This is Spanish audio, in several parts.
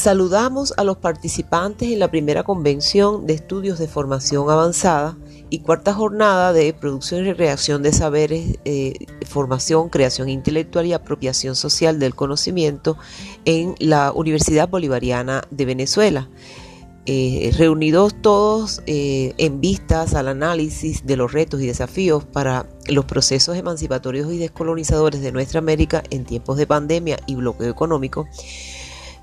Saludamos a los participantes en la primera convención de estudios de formación avanzada y cuarta jornada de producción y recreación de saberes, eh, formación, creación intelectual y apropiación social del conocimiento en la Universidad Bolivariana de Venezuela. Eh, reunidos todos eh, en vistas al análisis de los retos y desafíos para los procesos emancipatorios y descolonizadores de nuestra América en tiempos de pandemia y bloqueo económico,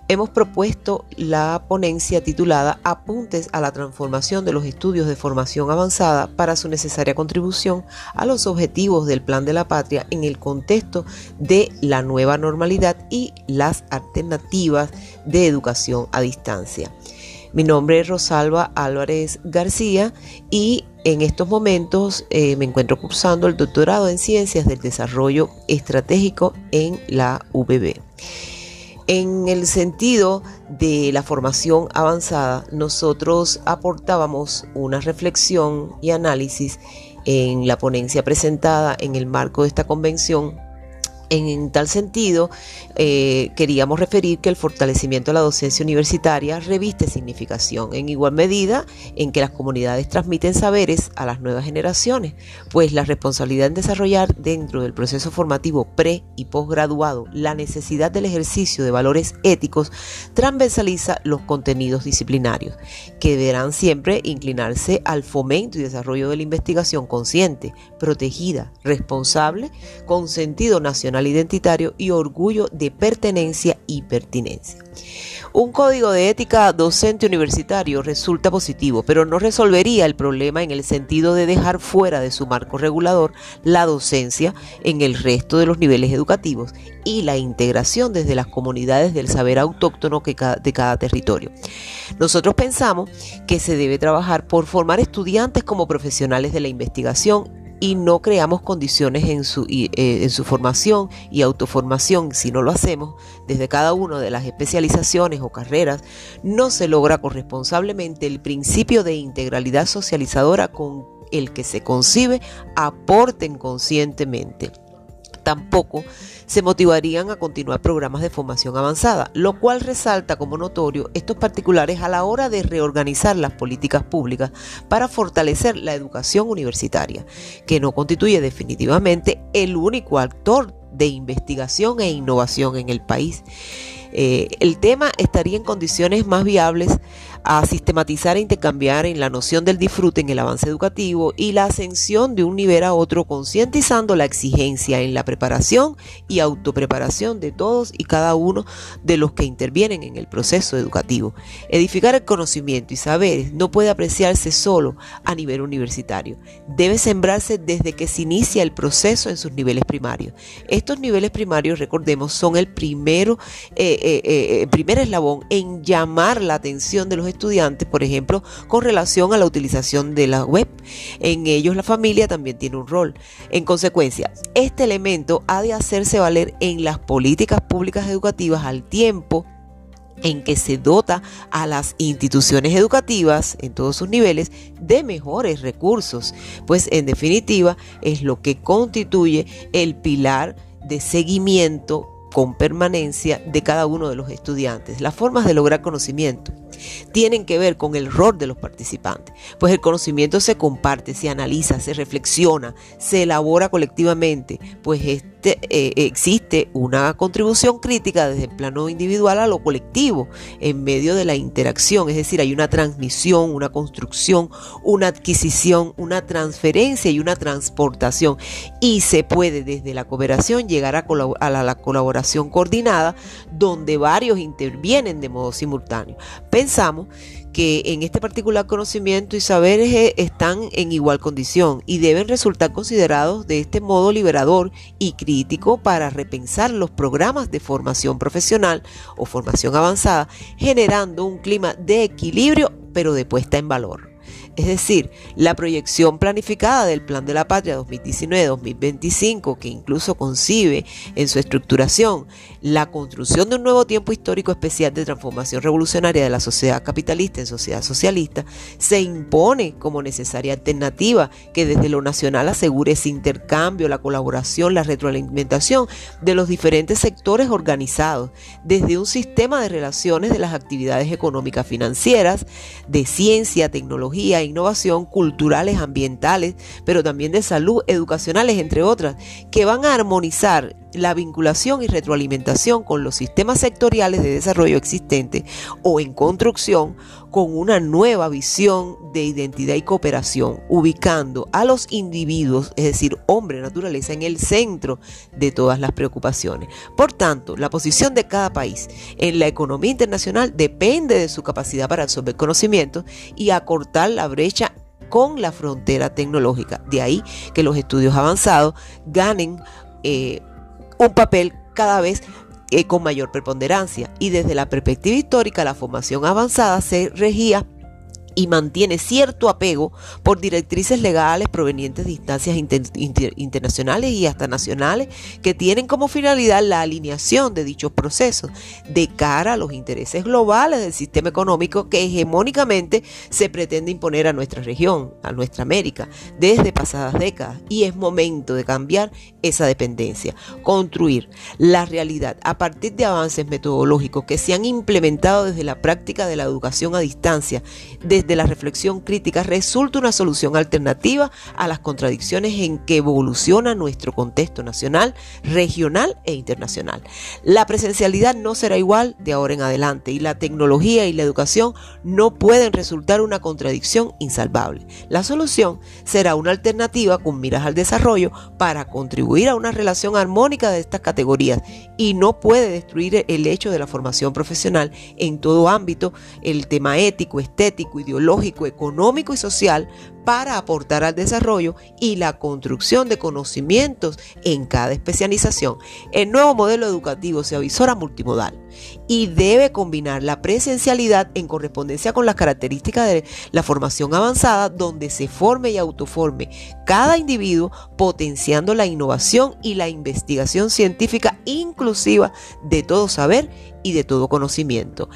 hemos propuesto la ponencia titulada Apuntes a la transformación de los estudios de formación avanzada para su necesaria contribución a los objetivos del Plan de la Patria en el contexto de la nueva normalidad y las alternativas de educación a distancia. Mi nombre es Rosalba Álvarez García y en estos momentos eh, me encuentro cursando el doctorado en Ciencias del Desarrollo Estratégico en la UBB. En el sentido de la formación avanzada, nosotros aportábamos una reflexión y análisis en la ponencia presentada en el marco de esta convención en tal sentido, eh, queríamos referir que el fortalecimiento de la docencia universitaria reviste significación en igual medida en que las comunidades transmiten saberes a las nuevas generaciones, pues la responsabilidad en desarrollar dentro del proceso formativo pre y posgraduado la necesidad del ejercicio de valores éticos transversaliza los contenidos disciplinarios, que deberán siempre inclinarse al fomento y desarrollo de la investigación consciente, protegida, responsable, con sentido nacional identitario y orgullo de pertenencia y pertinencia. Un código de ética docente universitario resulta positivo, pero no resolvería el problema en el sentido de dejar fuera de su marco regulador la docencia en el resto de los niveles educativos y la integración desde las comunidades del saber autóctono de cada territorio. Nosotros pensamos que se debe trabajar por formar estudiantes como profesionales de la investigación y no creamos condiciones en su, eh, en su formación y autoformación, si no lo hacemos desde cada una de las especializaciones o carreras, no se logra corresponsablemente el principio de integralidad socializadora con el que se concibe aporten conscientemente. Tampoco se motivarían a continuar programas de formación avanzada, lo cual resalta como notorio estos particulares a la hora de reorganizar las políticas públicas para fortalecer la educación universitaria, que no constituye definitivamente el único actor de investigación e innovación en el país. Eh, el tema estaría en condiciones más viables a sistematizar e intercambiar en la noción del disfrute en el avance educativo y la ascensión de un nivel a otro, concientizando la exigencia en la preparación y autopreparación de todos y cada uno de los que intervienen en el proceso educativo. Edificar el conocimiento y saberes no puede apreciarse solo a nivel universitario, debe sembrarse desde que se inicia el proceso en sus niveles primarios. Estos niveles primarios, recordemos, son el primero, eh, eh, eh, primer eslabón en llamar la atención de los estudiantes, por ejemplo, con relación a la utilización de la web. En ellos la familia también tiene un rol. En consecuencia, este elemento ha de hacerse valer en las políticas públicas educativas al tiempo en que se dota a las instituciones educativas en todos sus niveles de mejores recursos, pues en definitiva es lo que constituye el pilar de seguimiento con permanencia de cada uno de los estudiantes, las formas de lograr conocimiento tienen que ver con el rol de los participantes, pues el conocimiento se comparte, se analiza, se reflexiona, se elabora colectivamente, pues este, eh, existe una contribución crítica desde el plano individual a lo colectivo en medio de la interacción, es decir, hay una transmisión, una construcción, una adquisición, una transferencia y una transportación. Y se puede desde la cooperación llegar a, la, colaboración coordinada donde varios intervienen de modo simultáneo pensamos que en este particular conocimiento y saberes eh, están en igual condición y deben resultar considerados de este modo liberador y crítico para repensar los programas de formación profesional o formación avanzada, generando un clima de equilibrio pero de puesta en valor. Es decir, la proyección planificada del Plan de la Patria 2019-2025, que incluso concibe en su estructuración la construcción de un nuevo tiempo histórico especial de transformación revolucionaria de la sociedad capitalista en sociedad socialista, se impone como necesaria alternativa que desde lo nacional asegure ese intercambio, la colaboración, la retroalimentación de los diferentes sectores organizados, desde un sistema de relaciones de las actividades económicas financieras, de ciencia, tecnología, innovación, culturales, ambientales, pero también de salud, educacionales, entre otras, que van a armonizar la vinculación y retroalimentación con los sistemas sectoriales de desarrollo existentes o en construcción con una nueva visión de identidad y cooperación, ubicando a los individuos, es decir, hombre, naturaleza, en el centro de todas las preocupaciones. Por tanto, la posición de cada país en la economía internacional depende de su capacidad para absorber conocimientos y acortar la brecha con la frontera tecnológica. De ahí que los estudios avanzados ganen eh, un papel cada vez eh, con mayor preponderancia. Y desde la perspectiva histórica, la formación avanzada se regía y mantiene cierto apego por directrices legales provenientes de instancias internacionales y hasta nacionales que tienen como finalidad la alineación de dichos procesos de cara a los intereses globales del sistema económico que hegemónicamente se pretende imponer a nuestra región, a nuestra América, desde pasadas décadas. Y es momento de cambiar esa dependencia, construir la realidad a partir de avances metodológicos que se han implementado desde la práctica de la educación a distancia, desde de la reflexión crítica resulta una solución alternativa a las contradicciones en que evoluciona nuestro contexto nacional, regional e internacional. La presencialidad no será igual de ahora en adelante y la tecnología y la educación no pueden resultar una contradicción insalvable. La solución será una alternativa con miras al desarrollo para contribuir a una relación armónica de estas categorías y no puede destruir el hecho de la formación profesional en todo ámbito, el tema ético, estético, ideológico, lógico, económico y social para aportar al desarrollo y la construcción de conocimientos en cada especialización. El nuevo modelo educativo se avisora multimodal y debe combinar la presencialidad en correspondencia con las características de la formación avanzada donde se forme y autoforme cada individuo potenciando la innovación y la investigación científica inclusiva de todo saber y de todo conocimiento.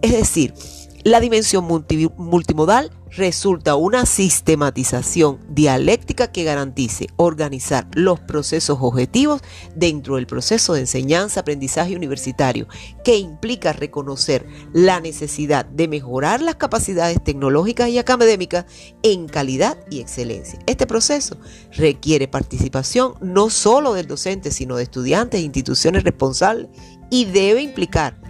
Es decir, la dimensión multimodal resulta una sistematización dialéctica que garantice organizar los procesos objetivos dentro del proceso de enseñanza-aprendizaje universitario, que implica reconocer la necesidad de mejorar las capacidades tecnológicas y académicas en calidad y excelencia. Este proceso requiere participación no solo del docente, sino de estudiantes e instituciones responsables y debe implicar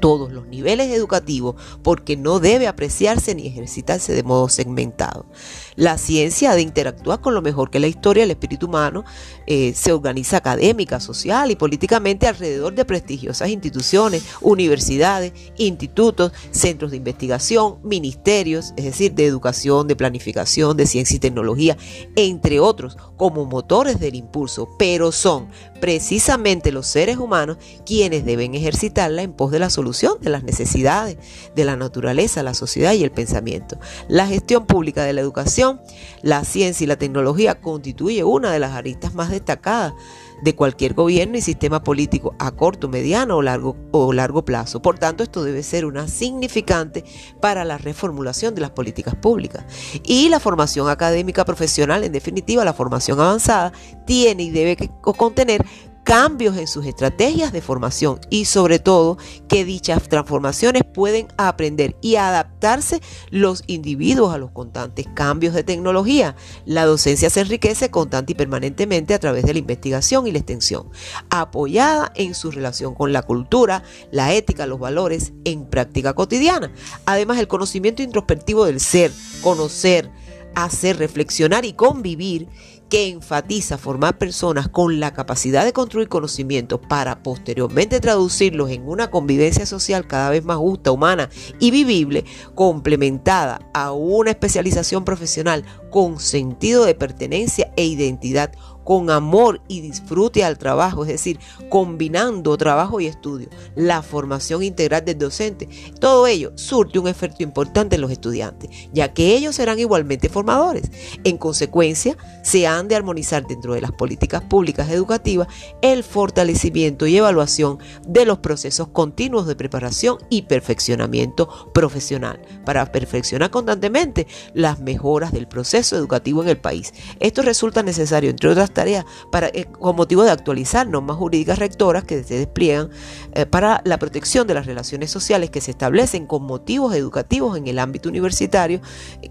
todos los niveles educativos porque no debe apreciarse ni ejercitarse de modo segmentado. La ciencia de interactuar con lo mejor que la historia, el espíritu humano, eh, se organiza académica, social y políticamente alrededor de prestigiosas instituciones, universidades, institutos, centros de investigación, ministerios, es decir, de educación, de planificación, de ciencia y tecnología, entre otros, como motores del impulso, pero son precisamente los seres humanos quienes deben ejercitarla en pos de la solución de las necesidades de la naturaleza, la sociedad y el pensamiento. La gestión pública de la educación, la ciencia y la tecnología constituye una de las aristas más destacadas de cualquier gobierno y sistema político a corto, mediano o largo, o largo plazo. Por tanto, esto debe ser una significante para la reformulación de las políticas públicas. Y la formación académica profesional, en definitiva, la formación avanzada, tiene y debe contener cambios en sus estrategias de formación y sobre todo que dichas transformaciones pueden aprender y adaptarse los individuos a los constantes cambios de tecnología. La docencia se enriquece constante y permanentemente a través de la investigación y la extensión, apoyada en su relación con la cultura, la ética, los valores en práctica cotidiana. Además, el conocimiento introspectivo del ser, conocer, hacer, reflexionar y convivir que enfatiza formar personas con la capacidad de construir conocimientos para posteriormente traducirlos en una convivencia social cada vez más justa, humana y vivible, complementada a una especialización profesional con sentido de pertenencia e identidad con amor y disfrute al trabajo, es decir, combinando trabajo y estudio, la formación integral del docente, todo ello surte un efecto importante en los estudiantes, ya que ellos serán igualmente formadores. En consecuencia, se han de armonizar dentro de las políticas públicas educativas el fortalecimiento y evaluación de los procesos continuos de preparación y perfeccionamiento profesional para perfeccionar constantemente las mejoras del proceso educativo en el país. Esto resulta necesario, entre otras tareas, para, eh, con motivo de actualizar normas jurídicas rectoras que se despliegan eh, para la protección de las relaciones sociales que se establecen con motivos educativos en el ámbito universitario,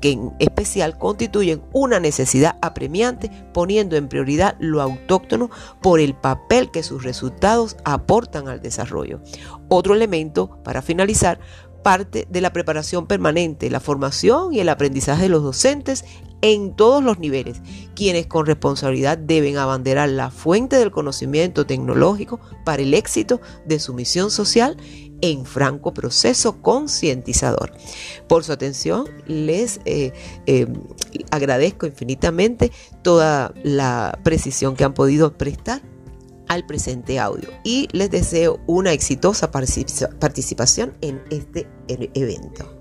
que en especial constituyen una necesidad apremiante, poniendo en prioridad lo autóctono por el papel que sus resultados aportan al desarrollo. Otro elemento, para finalizar, parte de la preparación permanente, la formación y el aprendizaje de los docentes en todos los niveles, quienes con responsabilidad deben abanderar la fuente del conocimiento tecnológico para el éxito de su misión social en franco proceso concientizador. Por su atención, les eh, eh, agradezco infinitamente toda la precisión que han podido prestar al presente audio y les deseo una exitosa participación en este e-, evento.